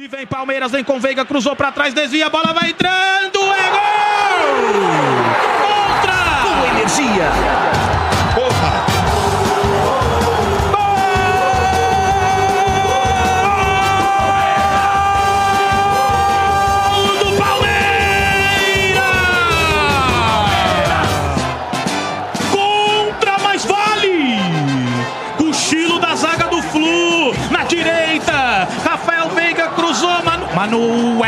E vem Palmeiras, vem com Veiga, cruzou pra trás, desvia, a bola vai entrando, é gol! Contra! Com energia. Manuel!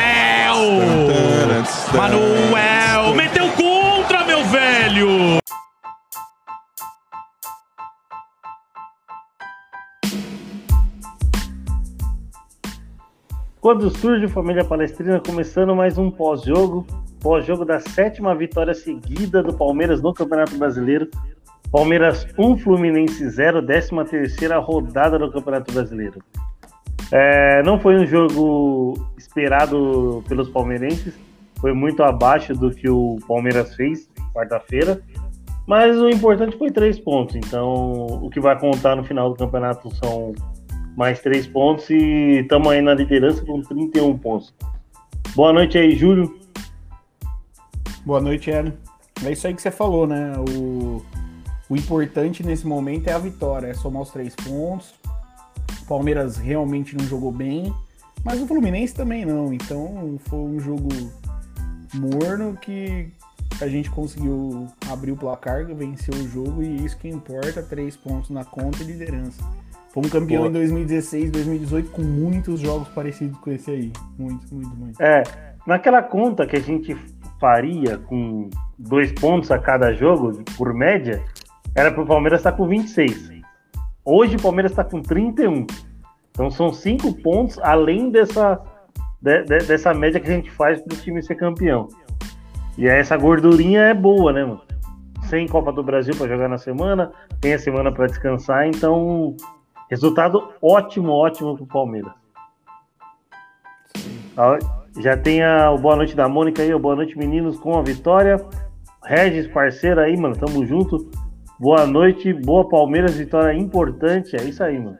Manuel! Meteu contra, meu velho! Quando surge Família Palestrina, começando mais um pós-jogo, pós-jogo da sétima vitória seguida do Palmeiras no Campeonato Brasileiro. Palmeiras 1, Fluminense 0, 13 terceira rodada do Campeonato Brasileiro. É, não foi um jogo esperado pelos palmeirenses, foi muito abaixo do que o Palmeiras fez quarta-feira, mas o importante foi três pontos, então o que vai contar no final do campeonato são mais três pontos e estamos aí na liderança com 31 pontos. Boa noite aí, Júlio. Boa noite, Hélio. É isso aí que você falou, né? O, o importante nesse momento é a vitória, é somar os três pontos. O Palmeiras realmente não jogou bem, mas o Fluminense também não. Então foi um jogo morno que a gente conseguiu abrir o placar, vencer o jogo e isso que importa, três pontos na conta e liderança. Fomos campeão Boa. em 2016, 2018 com muitos jogos parecidos com esse aí. Muito, muito, muito. É, naquela conta que a gente faria com dois pontos a cada jogo, por média, era para o Palmeiras estar com 26. Hoje o Palmeiras está com 31. Então são cinco pontos além dessa, de- de- dessa média que a gente faz para o time ser campeão. E essa gordurinha é boa, né, mano? Sem Copa do Brasil para jogar na semana, tem a semana para descansar, então resultado ótimo, ótimo pro Palmeiras. Ó, Já tem a, o boa noite da Mônica aí, o boa noite meninos com a vitória. Regis, parceiro aí, mano, tamo junto. Boa noite, boa Palmeiras, vitória importante. É isso aí, mano.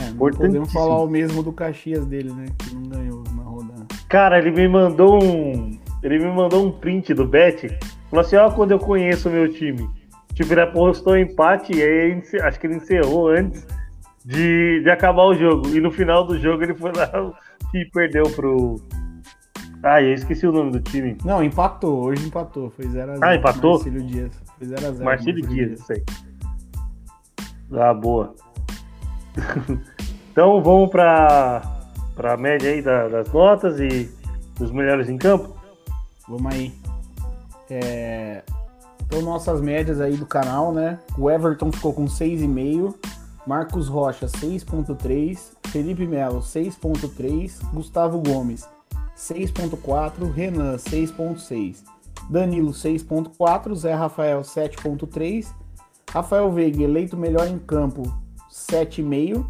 É, podemos falar o mesmo do Caxias dele, né? Que não ganhou na rodada. Cara, ele me mandou um. Ele me mandou um print do Bet. Falou assim: ó, quando eu conheço o meu time. Tipo, ele apostou empate e aí acho que ele encerrou antes de, de acabar o jogo. E no final do jogo ele foi lá e perdeu pro. Ah, eu esqueci o nome do time. Não, empatou. Hoje empatou. Foi 0x0. Ah, empatou? Marcílio Dias. Foi 0x0. Marcelo Dias, isso aí. Ah, boa. então vamos para a média aí da- das notas e dos melhores em campo. Vamos aí. É... Então, nossas médias aí do canal, né? O Everton ficou com 6,5. Marcos Rocha, 6,3. Felipe Melo, 6,3. Gustavo Gomes, 6,4. Renan, 6,6. Danilo, 6,4. Zé Rafael, 7,3. Rafael Veiga, eleito melhor em campo, 7,5.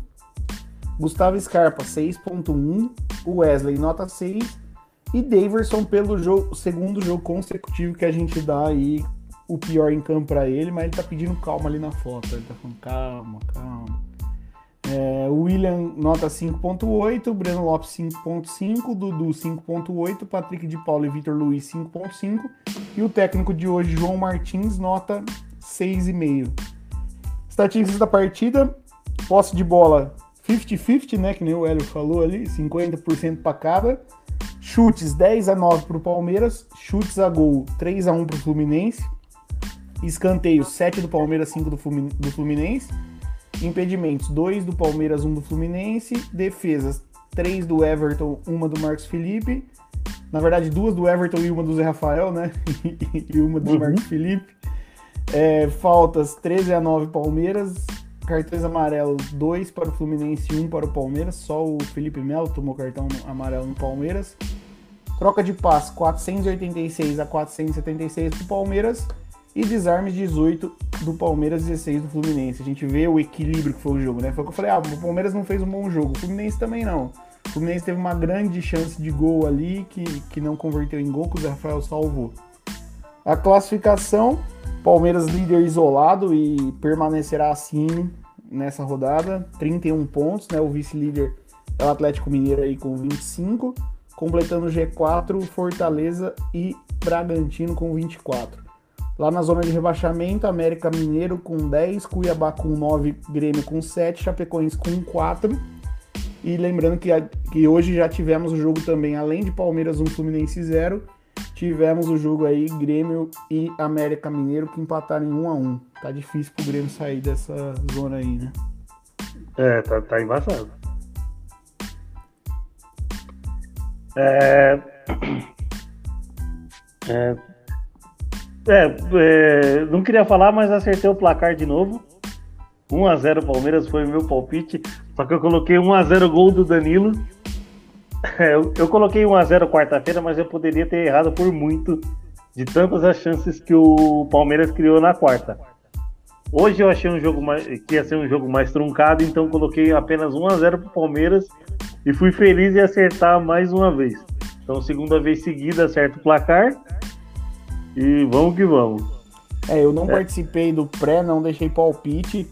Gustavo Scarpa, 6,1. O Wesley, nota 6. E Daverson pelo jogo, segundo jogo consecutivo que a gente dá aí o pior em campo pra ele, mas ele tá pedindo calma ali na foto. Ele tá falando calma, calma. É, William nota 5.8, Breno Lopes 5.5, Dudu 5.8, Patrick de Paulo e Vitor Luiz 5.5 e o técnico de hoje, João Martins, nota 6,5. Estatísticas da partida, posse de bola 50-50, né, que nem o Hélio falou ali, 50% para cada. Chutes 10 a 9 para o Palmeiras, chutes a gol 3 a 1 para o Fluminense, escanteio 7 do Palmeiras, 5 do Flumi- do Fluminense, impedimentos 2 do Palmeiras, 1 do Fluminense, defesas 3 do Everton, 1 do Marcos Felipe, na verdade duas do Everton e uma do Zé Rafael, né, e uma do Uhum. Marcos Felipe, É, faltas 13 a 9 Palmeiras, cartões amarelos 2 para o Fluminense e 1 para o Palmeiras. Só o Felipe Melo tomou cartão amarelo no Palmeiras. Troca de passe 486 a 476 do Palmeiras. E desarmes 18 do Palmeiras, 16 do Fluminense. A gente vê o equilíbrio que foi o jogo, né? Foi o que eu falei, ah, o Palmeiras não fez um bom jogo. O Fluminense também não. O Fluminense teve uma grande chance de gol ali que, que não converteu em gol, que o Zé Rafael salvou. A classificação, Palmeiras líder isolado e permanecerá assim nessa rodada, 31 pontos, né? O vice-líder é o Atlético Mineiro aí com 25, completando o G4, Fortaleza e Bragantino com 24. Lá na zona de rebaixamento, América Mineiro com 10, Cuiabá com 9, Grêmio com 7, Chapecoense com 4. E lembrando que, que hoje já tivemos o jogo também, além de Palmeiras 1, Fluminense 0, tivemos o jogo aí Grêmio e América Mineiro que empataram em 1 a 1 Tá difícil pro Grêmio sair dessa zona aí, né? É, tá, tá embaçado. É... É... É, é, não queria falar, mas acertei o placar de novo. 1x0 Palmeiras foi o meu palpite. Só que eu coloquei 1x0 gol do Danilo. É, eu, eu, coloquei 1x0 quarta-feira, mas eu poderia ter errado por muito de tantas as chances que o Palmeiras criou na quarta. Hoje eu achei um jogo mais, que ia ser um jogo mais truncado, então coloquei apenas 1x0 pro Palmeiras e fui feliz em acertar mais uma vez. Então, segunda vez seguida, acerto o placar. E vamos que vamos. É, eu não é. participei do pré, não deixei palpite,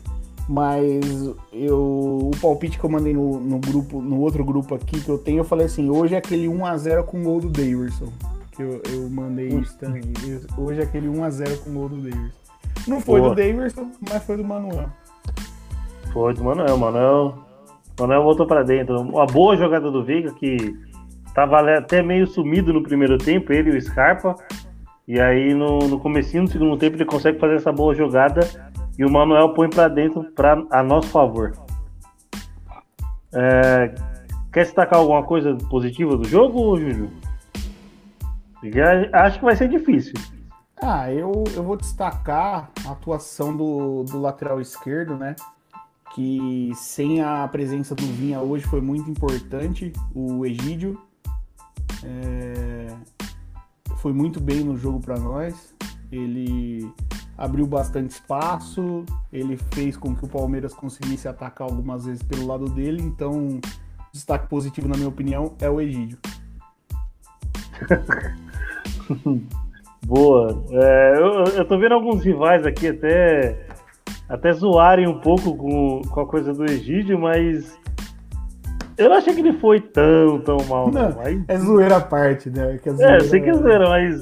mas eu, o palpite que eu mandei no, no, grupo, no outro grupo aqui que eu tenho, eu falei assim, hoje é aquele 1x0 com o gol do Davidson. Que eu, eu mandei isso também. Hoje é aquele 1x0 com o gol do Davidson. Não foi do Davidson, mas foi do Manuel. Foi do Manuel, Manuel. Manuel voltou para dentro. Uma boa jogada do Veiga que tava até meio sumido no primeiro tempo, ele e o Scarpa. E aí no, no comecinho do segundo tempo ele consegue fazer essa boa jogada e o Manuel põe para dentro para a nosso favor. É, quer destacar alguma coisa positiva do jogo, Júlio? Acho que vai ser difícil. Ah, eu, eu vou destacar a atuação do, do lateral esquerdo, né? Que sem a presença do Vinha hoje foi muito importante. O Egídio. É, foi muito bem no jogo para nós. Ele abriu bastante espaço, ele fez com que o Palmeiras conseguisse atacar algumas vezes pelo lado dele, então destaque positivo na minha opinião é o Egídio. Boa. É, eu, eu tô vendo alguns rivais aqui até até zoarem um pouco com, com a coisa do Egídio, mas eu não achei que ele foi tão, tão mal. Não, não mas... É zoeira à parte, né? Que é, zoeira... é, eu sei que é zoeira, mas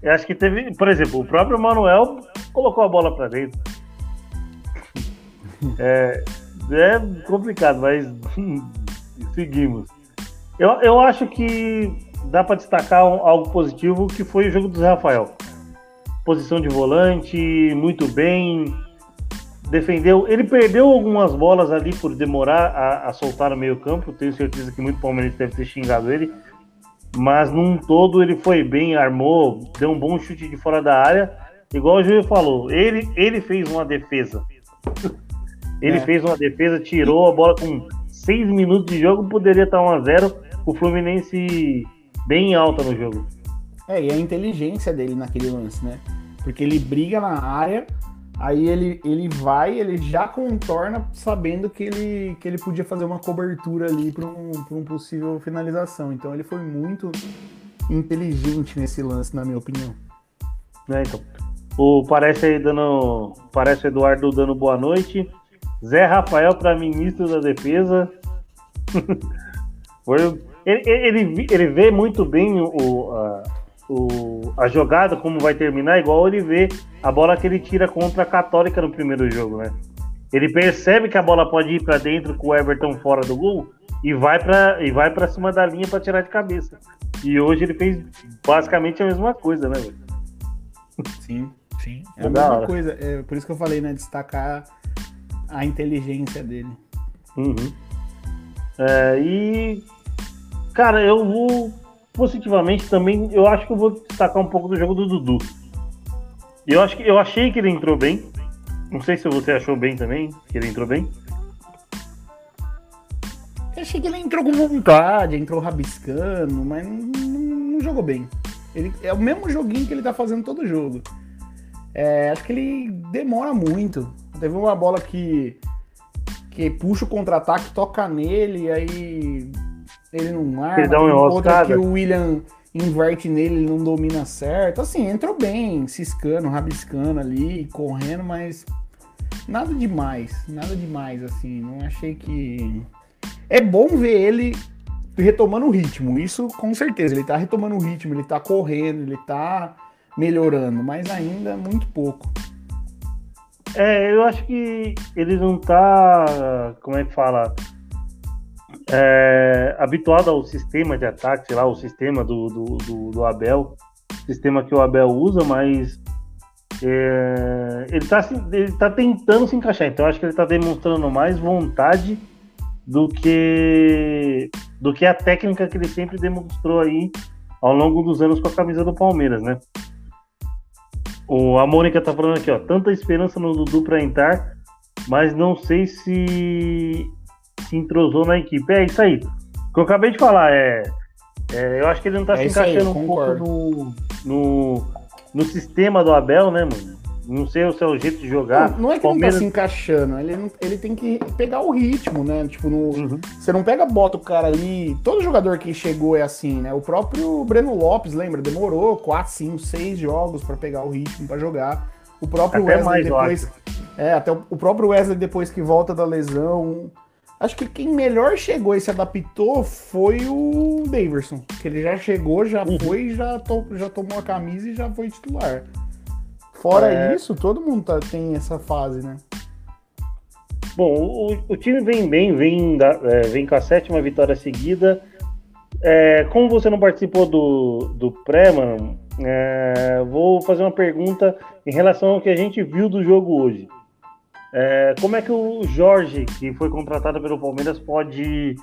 eu acho que teve, por exemplo, o próprio Manuel colocou a bola para dentro. É, é complicado, mas seguimos. Eu, eu acho que dá para destacar um, algo positivo que foi o jogo do Zé Rafael. Posição de volante, muito bem, defendeu. Ele perdeu algumas bolas ali por demorar a, a soltar no meio campo. Tenho certeza que muito palmeirense deve ter xingado ele. Mas num todo ele foi bem, armou, deu um bom chute de fora da área. Igual o Júlio falou, ele, ele fez uma defesa. ele é. fez uma defesa, tirou a bola com seis minutos de jogo, poderia estar 1 a 0 O Fluminense bem alta no jogo. É, e a inteligência dele naquele lance, né? Porque ele briga na área, Aí ele, ele vai, ele já contorna sabendo que ele, que ele podia fazer uma cobertura ali para um, um possível finalização. Então ele foi muito inteligente nesse lance, na minha opinião. É, então. O, parece aí dando. Parece Eduardo dando boa noite. Zé Rafael para ministro da Defesa. ele, ele, ele vê muito bem o, a, o, a jogada, como vai terminar, igual ele vê a bola que ele tira contra a Católica no primeiro jogo, né? Ele percebe que a bola pode ir para dentro com o Everton fora do gol e vai para e vai para cima da linha para tirar de cabeça. E hoje ele fez basicamente a mesma coisa, né? Sim, sim. É, é a mesma hora. coisa. É por isso que eu falei, né? Destacar a inteligência dele. Uhum. É, e cara, eu vou positivamente também, eu acho que eu vou destacar um pouco do jogo do Dudu. Eu acho que eu achei que ele entrou bem. Não sei se você achou bem também, que ele entrou bem. Eu achei que ele entrou com vontade, entrou rabiscando, mas não, não, não jogou bem. Ele, é o mesmo joguinho que ele tá fazendo todo jogo. É, acho que ele demora muito. Teve uma bola que, que puxa o contra-ataque, toca nele, aí ele não marca. Ele dá uma outra que o William inverte nele, ele não domina certo. Assim, entrou bem, ciscando, rabiscando ali, correndo, mas nada demais, nada demais, assim. Não achei que. é bom ver ele retomando o ritmo. Isso com certeza. Ele tá retomando o ritmo, ele tá correndo, ele tá melhorando, mas ainda muito pouco. É, eu acho que ele não tá, como é que fala, é, habituado ao sistema de ataque, sei lá, o sistema do, do, do, do Abel, sistema que o Abel usa, mas é, ele, está ele tá tentando se encaixar, então acho que ele está demonstrando mais vontade do que do que a técnica que ele sempre demonstrou aí ao longo dos anos com a camisa do Palmeiras, né? O, a Mônica tá falando aqui, ó, tanta esperança no Dudu para entrar, mas não sei se se entrosou na equipe. É isso aí. O que eu acabei de falar é, é eu acho que ele não tá é se encaixando aí, um pouco no, no, no sistema do Abel, né, mano? Não sei o seu jeito de jogar. Não, não é que Palmeiras... ele tá se encaixando, ele, não, ele tem que pegar o ritmo, né? Tipo, no, uhum. você não pega, bota o cara ali. Todo jogador que chegou é assim, né? O próprio Breno Lopes, lembra? Demorou 4, 5, 6 jogos para pegar o ritmo para jogar. O próprio até Wesley depois. É, até o, o próprio Wesley depois que volta da lesão. Acho que quem melhor chegou e se adaptou foi o Daverson. Que ele já chegou, já uhum. foi, já, to, já tomou a camisa e já foi titular. Fora é... isso, todo mundo tá, tem essa fase, né? Bom, o, o time vem bem, vem, da, é, vem com a sétima vitória seguida. É, como você não participou do, do pré, mano, é, vou fazer uma pergunta em relação ao que a gente viu do jogo hoje. É, como é que o Jorge, que foi contratado pelo Palmeiras, pode,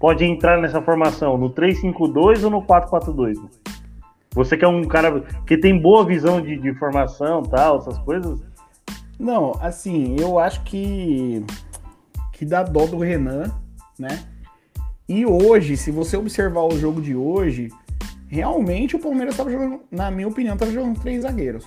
pode entrar nessa formação? No 3-5-2 ou no 4-4-2? Você que é um cara que tem boa visão de, de formação tal, essas coisas? Não, assim, eu acho que que dá dó do Renan, né? E hoje, se você observar o jogo de hoje, realmente o Palmeiras estava jogando, na minha opinião, estava jogando três zagueiros,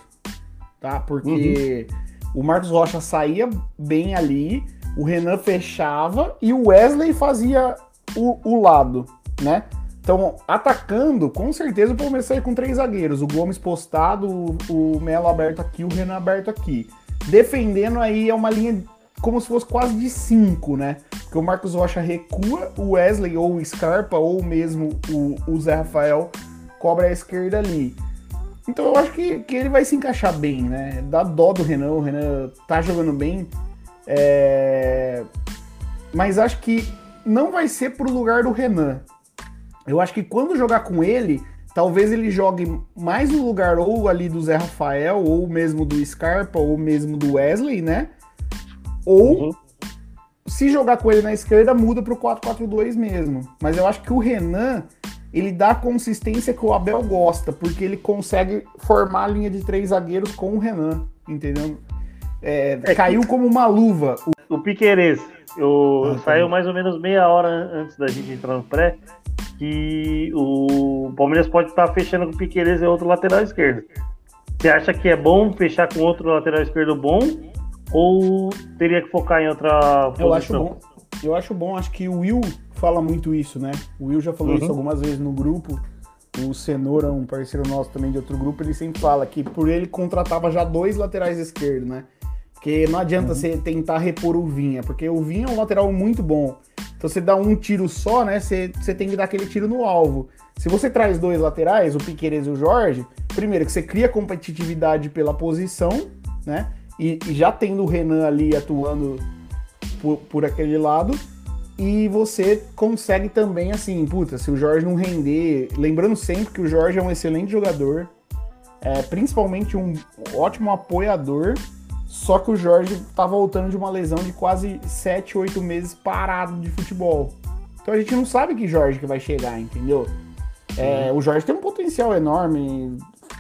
tá? Porque uhum. O Marcos Rocha saía bem ali, o Renan fechava e o Wesley fazia o, o lado, né? Então, atacando, com certeza o Palmeiras sai com três zagueiros. O Gomes postado, o, Melo aberto aqui, o Renan aberto aqui. Defendendo aí é uma linha como se fosse quase de cinco, né? Porque o Marcos Rocha recua, o Wesley ou o Scarpa, ou mesmo o, o Zé Rafael cobra a esquerda ali. Então eu acho que, que ele vai se encaixar bem, né? Dá dó do Renan, o Renan tá jogando bem. É... Mas acho que não vai ser pro lugar do Renan. Eu acho que quando jogar com ele, talvez ele jogue mais no lugar ou ali do Zé Rafael, ou mesmo do Scarpa, ou mesmo do Wesley, né? Ou uhum. se jogar com ele na esquerda, muda pro 4-4-2 mesmo. Mas eu acho que o Renan, ele dá a consistência que o Abel gosta, porque ele consegue formar a linha de três zagueiros com o Renan, entendeu? É, é caiu como uma luva. O, o Piqueires, eu, ah, tá saiu mais ou menos meia hora antes da gente entrar no pré que o Palmeiras pode estar fechando com o Piqueires e outro lateral esquerdo. Você acha que é bom fechar com outro lateral esquerdo bom ou teria que focar em outra posição? Eu acho bom. Eu acho bom, acho que o Will fala muito isso, né? O Will já falou uhum. isso algumas vezes no grupo. O Cenoura, um parceiro nosso também de outro grupo, ele sempre fala que por ele contratava já dois laterais esquerdos, né? Porque não adianta uhum. você tentar repor o Vinha, porque o Vinha é um lateral muito bom. Então você dá um tiro só, né? Você, você tem que dar aquele tiro no alvo. Se você traz dois laterais, o Piqueires e o Jorge, primeiro que você cria competitividade pela posição, né? E, e já tendo o Renan ali atuando por, por, aquele lado. E você consegue também, assim, puta, se o Jorge não render. Lembrando sempre que o Jorge é um excelente jogador, é, principalmente um ótimo apoiador só que o Jorge tá voltando de uma lesão de quase 7, 8 meses parado de futebol. Então a gente não sabe que Jorge que vai chegar, entendeu? É, o Jorge tem um potencial enorme.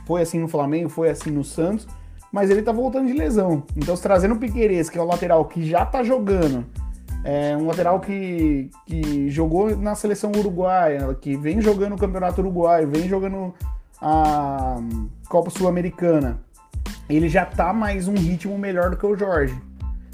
Foi assim no Flamengo, foi assim no Santos, mas ele tá voltando de lesão. Então, se trazendo o Piqueires, que é o lateral que já tá jogando, é um lateral que, que jogou na seleção uruguaia, que vem jogando o Campeonato Uruguaio, vem jogando a Copa Sul-Americana ele já tá mais um ritmo melhor do que o Jorge.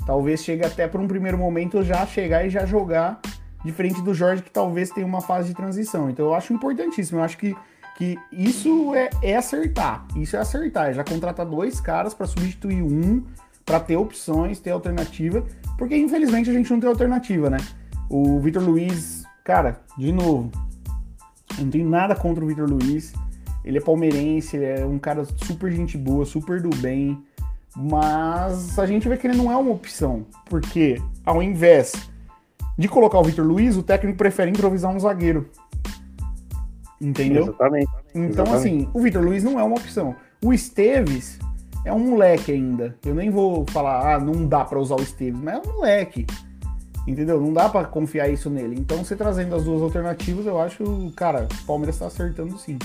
Talvez chegue até por um primeiro momento já chegar e já jogar diferente do Jorge, que talvez tenha uma fase de transição. Então eu acho importantíssimo. Eu acho que, que isso é, é acertar. Isso é acertar. É já contratar dois caras para substituir um, para ter opções, ter alternativa. Porque infelizmente a gente não tem alternativa, né? O Vitor Luiz, cara, de novo, eu não tenho nada contra o Vitor Luiz. Ele é palmeirense, ele é um cara super gente boa, super do bem. Mas a gente vê que ele não é uma opção. Porque ao invés de colocar o Vitor Luiz, o técnico prefere improvisar um zagueiro. Entendeu? Exatamente. Então, Exatamente. assim, o Vitor Luiz não é uma opção. O Esteves é um moleque ainda. Eu nem vou falar, ah, não dá pra usar o Esteves, mas é um moleque. Entendeu? Não dá pra confiar isso nele. Então, você trazendo as duas alternativas, eu acho, cara, o Palmeiras tá acertando sim.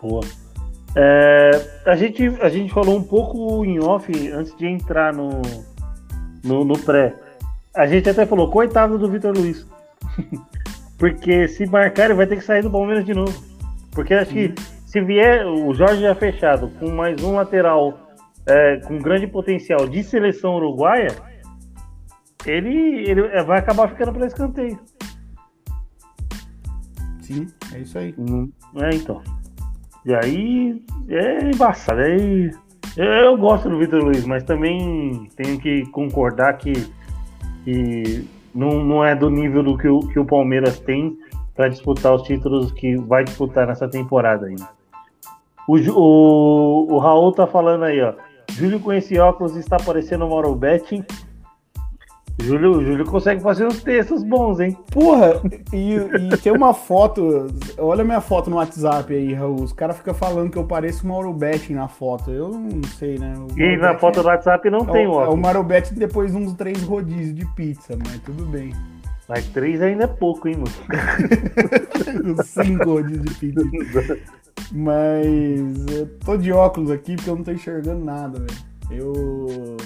Boa. É, a, gente, a gente falou um pouco em off antes de entrar no, no, no pré. A gente até falou, coitado do Vitor Luiz. Porque se marcar, ele vai ter que sair do Palmeiras de novo. Porque acho que se vier o Jorge já fechado com mais um lateral é, com grande potencial de seleção uruguaia, ele, ele vai acabar ficando para escanteio. Sim, é isso aí. Hum, É, então. E aí é embaçado. Aí, eu gosto do Vitor Luiz, mas também tenho que concordar que, que não, não é do nível do que o, que o Palmeiras tem para disputar os títulos que vai disputar nessa temporada ainda. O, o, o Raul tá falando aí, ó. Júlio com esse óculos está parecendo o Mauro Betting. Júlio, Júlio consegue fazer uns textos bons, hein? Porra, e, e tem uma foto. Olha a minha foto no WhatsApp aí, Raul. Os caras ficam falando que eu pareço o Mauro Betting na foto. Eu não sei, né? O E Mauro na Betting foto do WhatsApp não é, tem o- é o. Mauro Betting depois de uns três rodízios de pizza, mas tudo bem. Mas três ainda é pouco, hein, mano? Cinco rodízios de pizza. Mas eu tô de óculos aqui porque eu não tô enxergando nada, velho. Eu.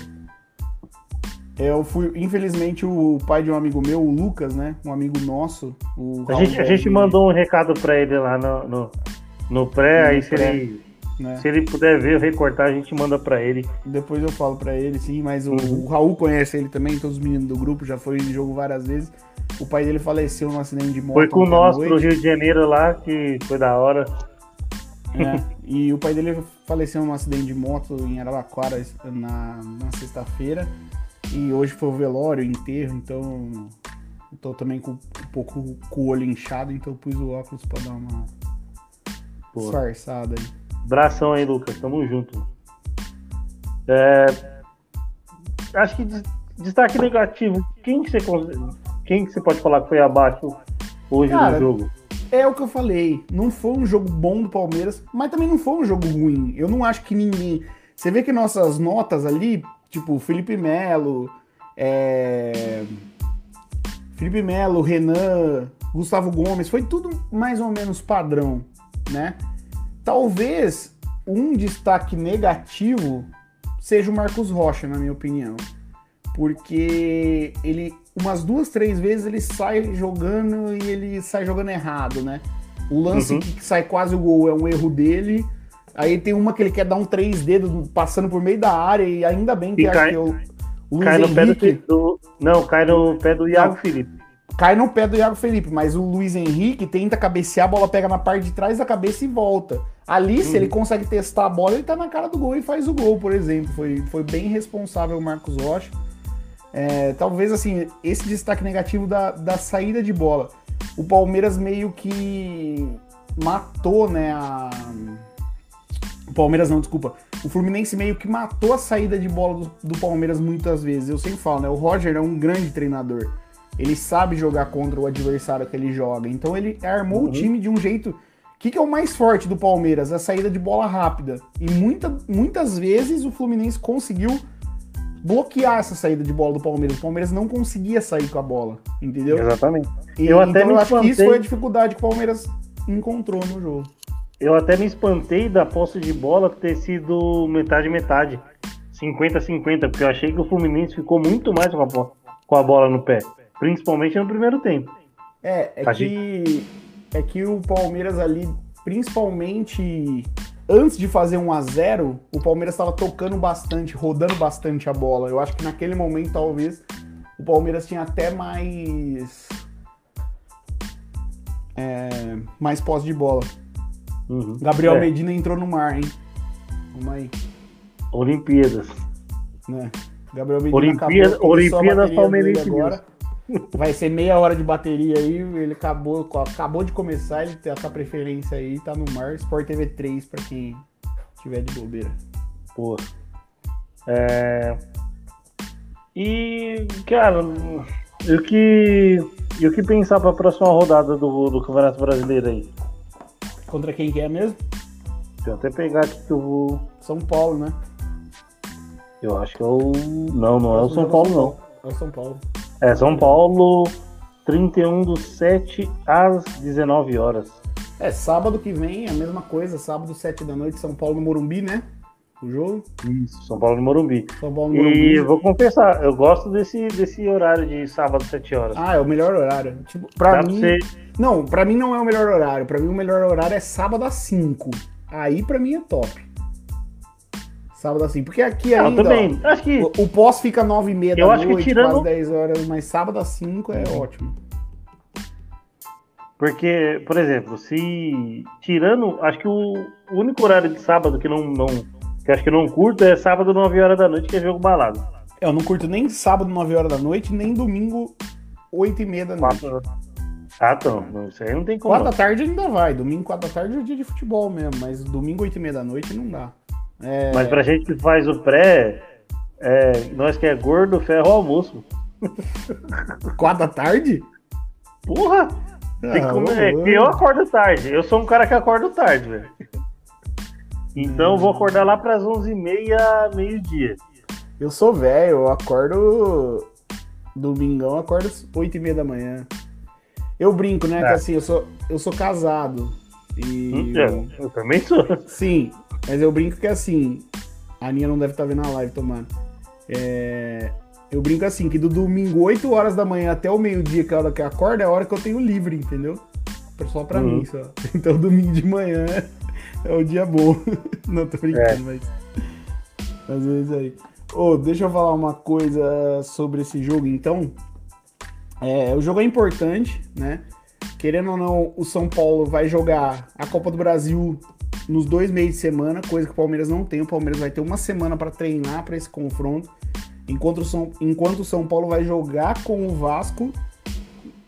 Eu fui, infelizmente, o pai de um amigo meu, o Lucas, né? Um amigo nosso. A gente, a gente mandou um recado pra ele lá no, no, no pré, No aí se pré. ele, né? se ele puder ver, recortar, a gente manda pra ele. Depois eu falo pra ele, sim, mas o, Uhum. o Raul conhece ele também, todos os meninos do grupo, já foi em jogo várias vezes. O pai dele faleceu num acidente de moto. Foi com nós pro Rio de Janeiro lá, que foi da hora. Né? E o pai dele faleceu num acidente de moto em Araraquara na, na sexta-feira. E hoje foi o velório, o enterro, então tô também com um pouco com o olho inchado, então pus o óculos pra dar uma disfarçada aí. Abração aí, Lucas. Tamo junto. É, acho que des- destaque negativo. Quem que você, quem que você pode falar que foi abaixo hoje Cara, no jogo? É o que eu falei. Não foi um jogo bom do Palmeiras, mas também não foi um jogo ruim. Eu não acho que ninguém. Você vê que nossas notas ali, tipo, Felipe Melo, é... Felipe Melo, Renan, Gustavo Gomes, foi tudo mais ou menos padrão, né? Talvez um destaque negativo seja o Marcos Rocha, na minha opinião. Porque ele, umas duas, três vezes, ele sai jogando e ele sai jogando errado, né? O lance Uhum. que sai quase o gol é um erro dele. Aí tem uma que ele quer dar um três dedos passando por meio da área e ainda bem que, E cai- que o, o Luiz Cai no pé do, Henrique Não, cai no pé do Iago Felipe. cai no pé do Iago Felipe, mas o Luiz Henrique tenta cabecear, a bola pega na parte de trás da cabeça e volta. Ali, se ele consegue testar a bola, ele tá na cara do gol e faz o gol, por exemplo. Foi, foi bem responsável o Marcos Rocha. É, talvez, assim, esse destaque negativo da, da saída de bola. O Palmeiras meio que matou, né, a... O Palmeiras não, desculpa. O Fluminense meio que matou a saída de bola do, do Palmeiras muitas vezes. Eu sempre falo, né? O Roger é um grande treinador. Ele sabe jogar contra o adversário que ele joga. Então ele armou Uhum. o time de um jeito. O que, que é o mais forte do Palmeiras? A saída de bola rápida. E muita, muitas vezes o Fluminense conseguiu bloquear essa saída de bola do Palmeiras. O Palmeiras não conseguia sair com a bola, entendeu? Exatamente. E, Eu até então me eu acho que isso foi a dificuldade que o Palmeiras encontrou no jogo. Eu até me espantei da posse de bola ter sido metade-metade. 50-50, porque eu achei que o Fluminense ficou muito mais com a, bo- com a bola no pé. Principalmente no primeiro tempo. É, é que, é que o Palmeiras ali, principalmente antes de fazer 1 a 0 o Palmeiras estava tocando bastante, rodando bastante a bola. Eu acho que naquele momento, talvez, o Palmeiras tinha até mais. é, mais posse de bola. Uhum. Gabriel É, Medina entrou no mar, hein? Vamos aí, Olimpíadas. né? Gabriel Medina Olimpíada- acabou, Olimpíadas Palmeirense agora. Vai ser meia hora de bateria aí, ele acabou, acabou de começar, ele tem essa preferência aí, tá no mar, Sport TV 3 pra quem tiver de bobeira. Pô. É... E, cara, e o que, e o que pensar pra próxima rodada do, do Campeonato Brasileiro aí? Contra quem que é mesmo? Deixa eu até pegar aqui que eu vou. São Paulo, né? Eu acho que é o. Não, não é o São Paulo, não. É o São Paulo. É São Paulo, 31 do 7 às 19 horas. É, sábado que vem, a mesma coisa, sábado, 7 da noite, São Paulo no Morumbi, né? O jogo. Isso, São Paulo no Morumbi. São Paulo no Morumbi. E vou confessar, eu gosto desse, desse horário de sábado, 7 horas. Ah, é o melhor horário. Tipo, pra Dá mim. você- Não, pra mim não é o melhor horário. Pra mim o melhor horário é sábado às 5. Aí pra mim é top. Sábado 5. Porque aqui ainda. também. Acho que. ó, o, o pós fica 9 e meia da Eu acho que noite, tirando- quase 10 horas, mas sábado às 5 é ótimo. Porque, por exemplo, se. Tirando. Acho que o único horário de sábado que não. não que acho que eu não curto é sábado, 9 horas da noite, que é jogo balado. Eu não curto nem sábado 9 horas da noite, nem domingo 8 e meia da noite. Quatro- Ah, então. Isso aí não tem como. 4 da tarde ainda vai. Domingo 4 da tarde é dia de futebol mesmo, mas domingo 8 e meia da noite não dá. É, Mas pra gente que faz o pré, é, nós que é gordo, ferro ao almoço. 4 da tarde? Porra! Tem que Ah, comer- é eu acordo tarde. Eu sou um cara que acorda tarde, velho. Então eu vou acordar lá pras 11h30, meio-dia. Eu sou velho, eu acordo. Domingão, eu acordo às 8 e meia da manhã. Eu brinco, né? É. Que assim, eu sou, eu sou casado. E. Eu, eu também sou. Sim, mas eu brinco que assim. A Aninha não deve estar vendo a live tomando. É, eu brinco assim, que do domingo, 8 horas da manhã até o meio-dia, que é a hora que eu acordo, é a hora que eu tenho livre, entendeu? Só pra Uhum. mim, só. Então domingo de manhã é o dia bom. Não, tô brincando, É. mas. Às vezes aí. Ô, deixa eu falar uma coisa sobre esse jogo, então. É, o jogo é importante, né? Querendo ou não, o São Paulo vai jogar a Copa do Brasil nos dois meios de semana, coisa que o Palmeiras não tem. O Palmeiras vai ter uma semana para treinar para esse confronto, enquanto o, São, enquanto o São Paulo vai jogar com o Vasco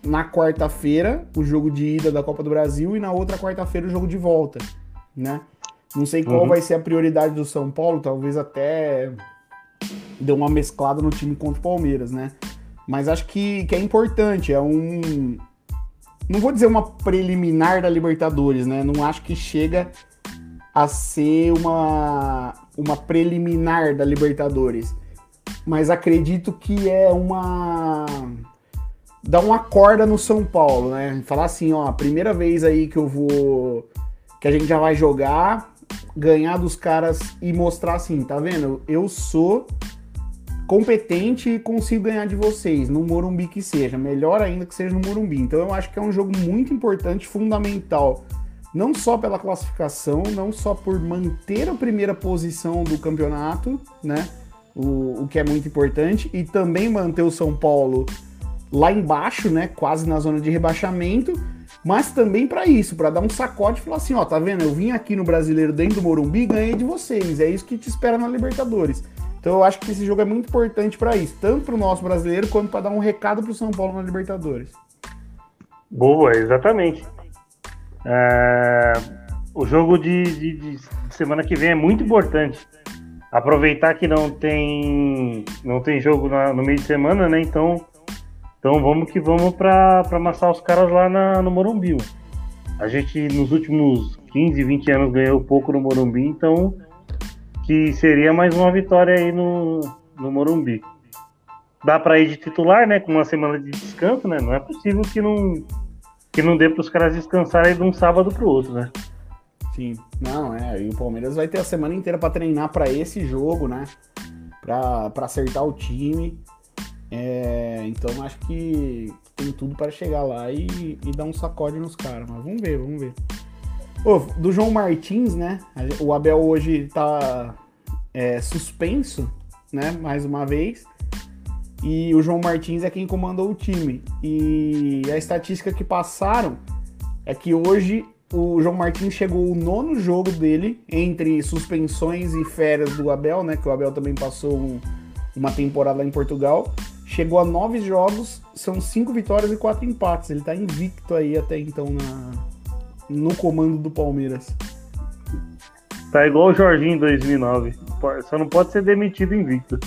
na quarta-feira, o jogo de ida da Copa do Brasil, e na outra quarta-feira o jogo de volta, né? Não sei qual Uhum. vai ser a prioridade do São Paulo, talvez até deu uma mesclada no time contra o Palmeiras, né? Mas acho que, que é importante, é um. Não vou dizer uma preliminar da Libertadores, né? Não acho que chega a ser uma, uma preliminar da Libertadores. Mas acredito que é uma. Dá uma corda no São Paulo, né? Falar assim, ó, a primeira vez aí que eu vou. Que a gente já vai jogar, ganhar dos caras e mostrar assim, tá vendo? Eu sou competente e consigo ganhar de vocês, no Morumbi que seja, melhor ainda que seja no Morumbi. Então eu acho que é um jogo muito importante, fundamental, não só pela classificação, não só por manter a primeira posição do campeonato, né? O, o que é muito importante, e também manter o São Paulo lá embaixo, né? Quase na zona de rebaixamento, mas também para isso, para dar um sacode e falar assim, ó, tá vendo? Eu vim aqui no Brasileiro dentro do Morumbi e ganhei de vocês. É isso que te espera na Libertadores. Então eu acho que esse jogo é muito importante para isso, tanto para o nosso brasileiro quanto para dar um recado para o São Paulo na Libertadores. Boa, exatamente. É, o jogo de, de- de semana que vem é muito importante. Aproveitar que não tem não tem jogo na- no meio de semana, né? Então, então vamos que vamos para amassar os caras lá na- no Morumbi. A gente nos últimos 15, 20 anos ganhou pouco no Morumbi, então que seria mais uma vitória aí no, no Morumbi. Dá para ir de titular, né? Com uma semana de descanso, né? Não é possível que não que não dê para os caras descansarem de um sábado para o outro, né? Sim, não, é. E o Palmeiras vai ter a semana inteira para treinar para esse jogo, né? Para acertar o time. É, então acho que tem tudo para chegar lá e, e dar um sacode nos caras. Mas vamos ver, vamos ver. Ô, do João Martins, né? O Abel hoje tá é, suspenso, né? Mais uma vez. E o João Martins é quem comandou o time. E a estatística que passaram é que hoje o João Martins chegou o nono jogo dele entre suspensões e férias do Abel, né? Que o Abel também passou um- uma temporada lá em Portugal. chegou a nove jogos, são cinco vitórias e quatro empates. Ele tá invicto aí até então na, no comando do Palmeiras. Tá igual o Jorginho em 2009. Só não pode ser demitido invicto.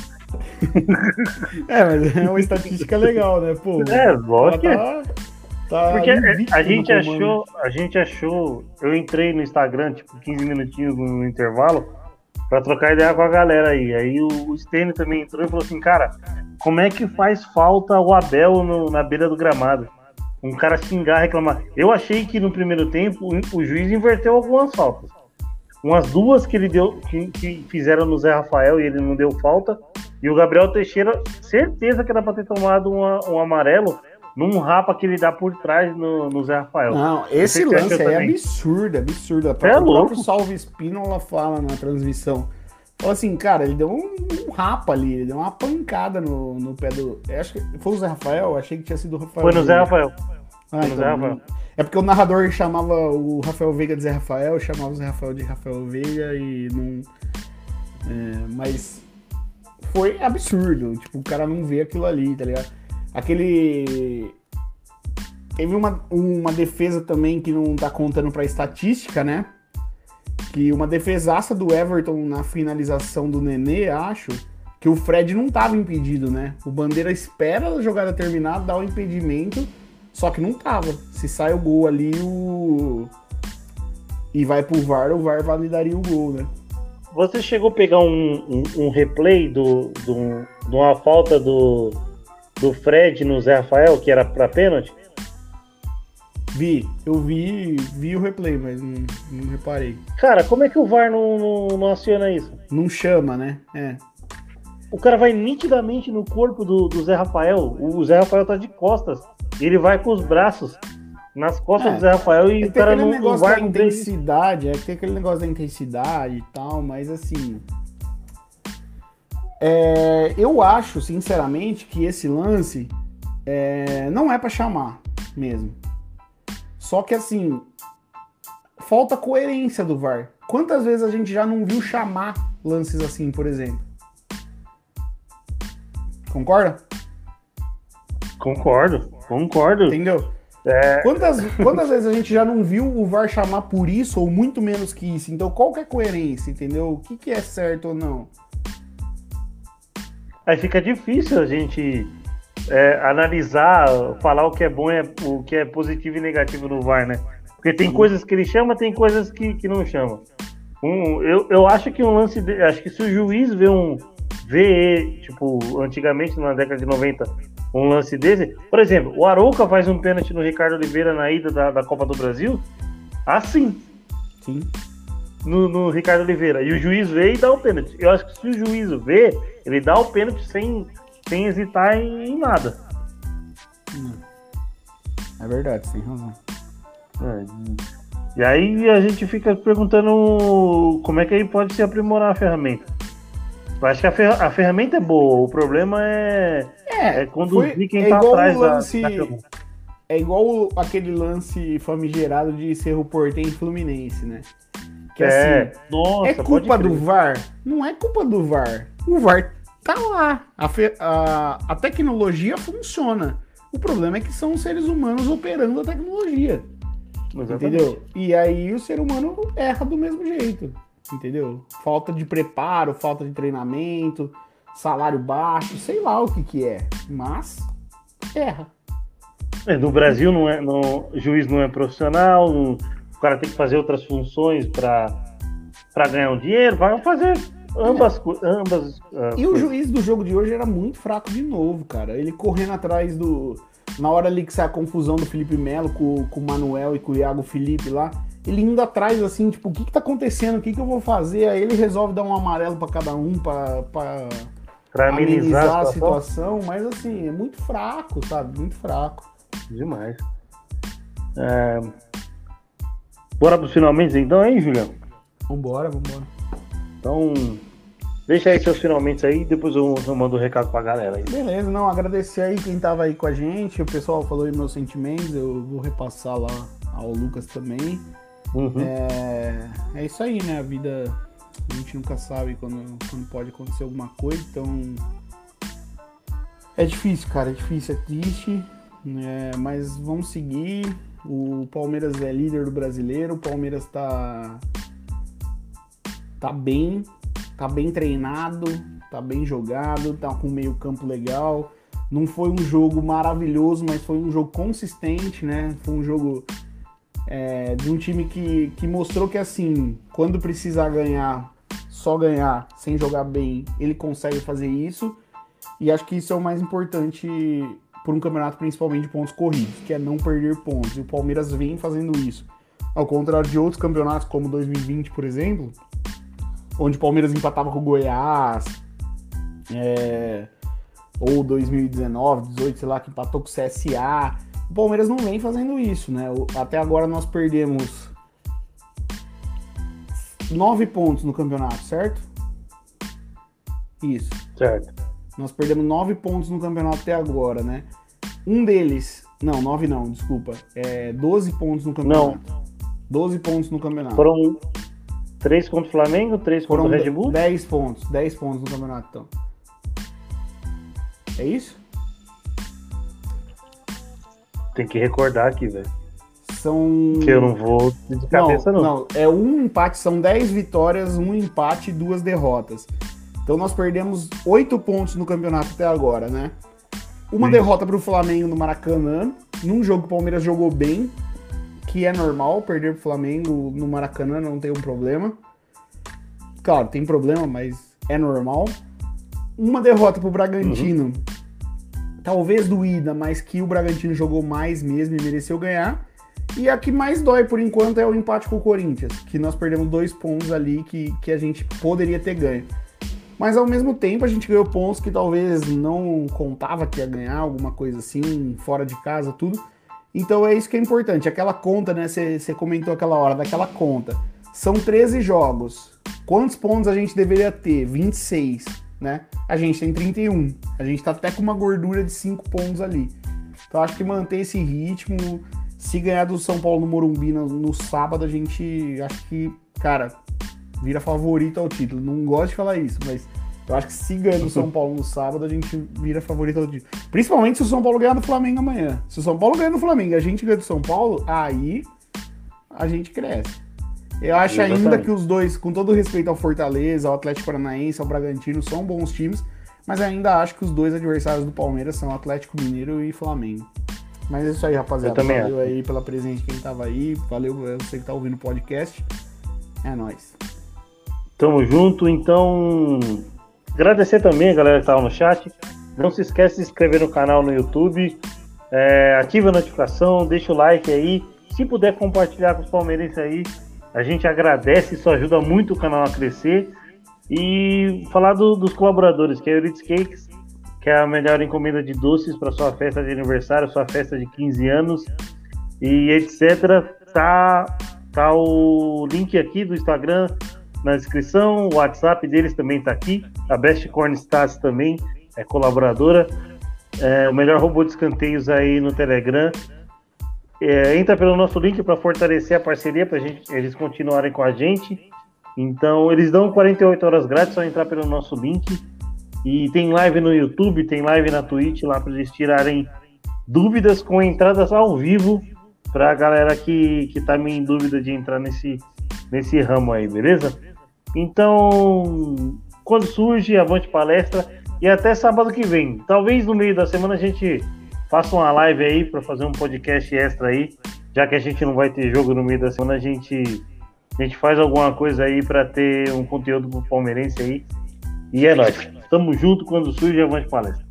é, mas é uma estatística legal, né? Pô, é, lógico que tá, tá Porque a gente achou, a gente achou, eu entrei no Instagram, tipo, 15 minutinhos no intervalo, pra trocar ideia com a galera aí. Aí o, o Stênio também entrou e falou assim, cara, como é que faz falta o Abel no, na beira do gramado? Um cara xingar, reclamar. Eu achei que no primeiro tempo o, o juiz inverteu algumas faltas. Umas duas que ele deu, que, que fizeram no Zé Rafael e ele não deu falta. E o Gabriel Teixeira, certeza que era para ter tomado uma, um amarelo num rapa que ele dá por trás no, no Zé Rafael. Não, esse lance aí é absurdo, absurdo. É o louco. próprio Salve Espínola fala na transmissão. Falou assim, cara, ele deu um, um, rapa ali, ele deu uma pancada no, no pé do. Eu acho que foi o Zé Rafael? achei que tinha sido o Rafael. Foi no Zé Rafael. Ah, então, Zé Rafael. É porque o narrador chamava o Rafael Veiga de Zé Rafael, chamava o Zé Rafael de Rafael Veiga e não. É, mas foi absurdo. Tipo, o cara não vê aquilo ali, tá ligado? Aquele. Teve uma, uma defesa também que não tá contando pra estatística, né? Que uma defesaça do Everton na finalização do Nenê, acho, que o Fred não tava impedido, né? O Bandeira espera a jogada terminar, dá o impedimento, só que não tava. Se sai o gol ali, o. E vai pro VAR, o VAR validaria o gol, né? Você chegou a pegar um, um, um replay do, do, de uma falta do, do Fred no Zé Rafael, que era para pênalti? Vi, eu vi, vi o replay, mas não, não reparei. Cara, como é que o VAR não, não, não, aciona isso? Não chama, né? É. O cara vai nitidamente no corpo do, do Zé Rafael. O Zé Rafael tá de costas. Ele vai com os braços nas costas é, do Zé Rafael e é o cara não, negócio vai da intensidade, é que tem aquele negócio da intensidade e tal, mas assim. É, eu acho, sinceramente, que esse lance é, não é para chamar mesmo. Só que assim, falta coerência do VAR. Quantas vezes a gente já não viu chamar lances assim, por exemplo? Concorda? Concordo, concordo. Entendeu? É... Quantas, quantas vezes a gente já não viu o VAR chamar por isso ou muito menos que isso? Então qual que é a coerência, entendeu? O que, que é certo ou não? Aí fica difícil a gente é, analisar, falar o que é bom, o que é positivo e negativo no VAR, né? Porque tem coisas que ele chama, tem coisas que, que não chama. Um, eu, eu acho que um lance, de, acho que se o juiz vê um vê, tipo, antigamente na década de 90, um lance desse. Por exemplo, o Arouca faz um pênalti no Ricardo Oliveira na ida da, da Copa do Brasil. Assim. Sim. No, no, Ricardo Oliveira. E o juiz vê e dá o pênalti. Eu acho que se o juiz vê, ele dá o pênalti sem, sem hesitar em, em nada. Hum. É verdade, sem razão. É, e aí a gente fica perguntando como é que aí pode se aprimorar a ferramenta. Eu acho que a, fer a ferramenta é boa, o problema é, é, é conduzir foi, quem é tá atrás lance, da, da É igual aquele lance famigerado de Cerro Portem Fluminense, né? Que é, assim, nossa, é culpa do VAR? Não é culpa do VAR. O VAR tá lá. A, a, a tecnologia funciona. O problema é que são seres humanos operando a tecnologia. Exatamente. Entendeu? E aí o ser humano erra do mesmo jeito entendeu? Falta de preparo, falta de treinamento, salário baixo, sei lá o que que é, mas erra. É, no Brasil não é, no, o juiz não é profissional, não, o cara tem que fazer outras funções para para ganhar um dinheiro, vai fazer ambas, é. ambas. Uh, e o juiz do jogo de hoje era muito fraco de novo, cara. Ele correndo atrás do na hora ali que sai a confusão do Felipe Melo com, com o Manuel e com o Iago Felipe lá, ele indo atrás, assim, tipo, o que que tá acontecendo? O que que eu vou fazer? Aí ele resolve dar um amarelo para cada um, pra, pra, pra amenizar, amenizar, a, situação. situação. Mas, assim, é muito fraco, sabe? Muito fraco. Demais. É... Bora pros finalmente então, hein, Julião? Vambora, vambora. Então, deixa aí seus finalmente aí, depois eu, eu mando o um recado pra galera aí. Beleza, não, agradecer aí quem tava aí com a gente, o pessoal falou aí meus sentimentos, eu vou repassar lá ao Lucas também. Uhum. É, é isso aí, né? A vida a gente nunca sabe quando, quando pode acontecer alguma coisa, então É difícil, cara, é difícil, é triste, é, mas vamos seguir. O Palmeiras é líder do brasileiro, o Palmeiras tá, tá bem, tá bem treinado, tá bem jogado, tá com meio campo legal. Não foi um jogo maravilhoso, mas foi um jogo consistente, né? Foi um jogo é, de um time que, que mostrou que, assim, quando precisar ganhar, só ganhar, sem jogar bem, ele consegue fazer isso. E acho que isso é o mais importante por um campeonato, principalmente de pontos corridos, que é não perder pontos. E o Palmeiras vem fazendo isso. Ao contrário de outros campeonatos, como 2020, por exemplo, onde o Palmeiras empatava com o Goiás, é, ou 2019, 18, sei lá, que empatou com o CSA. O Palmeiras não vem fazendo isso, né? Até agora nós perdemos nove pontos no campeonato, certo? Isso. Certo. Nós perdemos nove pontos no campeonato até agora, né? Um deles. Não, nove não, desculpa. É 12 pontos no campeonato. Não. 12 pontos no campeonato. Foram três contra o Flamengo, três contra o Red Bull? 10 pontos, 10 pontos no campeonato, então. É isso? Tem que recordar aqui, velho. São. Que eu não vou de cabeça, não. Não, não. é um empate, são 10 vitórias, um empate e duas derrotas. Então nós perdemos 8 pontos no campeonato até agora, né? Uma Sim. derrota para o Flamengo no Maracanã, num jogo que o Palmeiras jogou bem, que é normal perder para o Flamengo no Maracanã, não tem um problema. Claro, tem problema, mas é normal uma derrota pro Bragantino, uhum. Talvez doída, mas que o Bragantino jogou mais mesmo e mereceu ganhar. E a que mais dói por enquanto é o empate com o Corinthians, que nós perdemos dois pontos ali que, que a gente poderia ter ganho. Mas ao mesmo tempo a gente ganhou pontos que talvez não contava que ia ganhar, alguma coisa assim, fora de casa, tudo. Então é isso que é importante. Aquela conta, né? Você comentou aquela hora daquela conta. São 13 jogos. Quantos pontos a gente deveria ter? 26 né? A gente tem 31. A gente tá até com uma gordura de 5 pontos ali. Então acho que manter esse ritmo, se ganhar do São Paulo no Morumbi no, no sábado, a gente acho que, cara, vira favorito ao título. Não gosto de falar isso, mas eu acho que se ganhar do São Paulo no sábado, a gente vira favorito ao título. Principalmente se o São Paulo ganhar do Flamengo amanhã. Se o São Paulo ganhar do Flamengo e a gente ganhar do São Paulo, aí a gente cresce. Eu acho Exatamente. ainda que os dois, com todo respeito ao Fortaleza, ao Atlético Paranaense, ao Bragantino, são bons times, mas ainda acho que os dois adversários do Palmeiras são Atlético Mineiro e Flamengo. Mas é isso aí, rapaziada. Valeu aí pela presença de quem tava aí. Valeu você que tá ouvindo o podcast. É nóis. Tamo junto, então. Agradecer também a galera que tava no chat. Não se esquece de se inscrever no canal no YouTube. É, ativa a notificação, deixa o like aí. Se puder compartilhar com os palmeirenses aí, a gente agradece, isso ajuda muito o canal a crescer. E falar do, dos colaboradores, que é a Euritz Cakes, que é a melhor encomenda de doces para sua festa de aniversário, sua festa de 15 anos e etc. Tá, tá o link aqui do Instagram na descrição, o WhatsApp deles também tá aqui. A Best Corn Stats também é colaboradora. É, o melhor robô de escanteios aí no Telegram. É, entra pelo nosso link para fortalecer a parceria, para eles continuarem com a gente. Então, eles dão 48 horas grátis, só entrar pelo nosso link. E tem live no YouTube, tem live na Twitch lá para eles tirarem dúvidas com entradas ao vivo para a galera que, que tá meio em dúvida de entrar nesse, nesse ramo aí, beleza? Então, quando surge, avante palestra e até sábado que vem. Talvez no meio da semana a gente faça uma live aí para fazer um podcast extra aí, já que a gente não vai ter jogo no meio da semana, a gente a gente faz alguma coisa aí para ter um conteúdo pro palmeirense aí. E é nóis. Tamo junto quando surge Avante Palestra.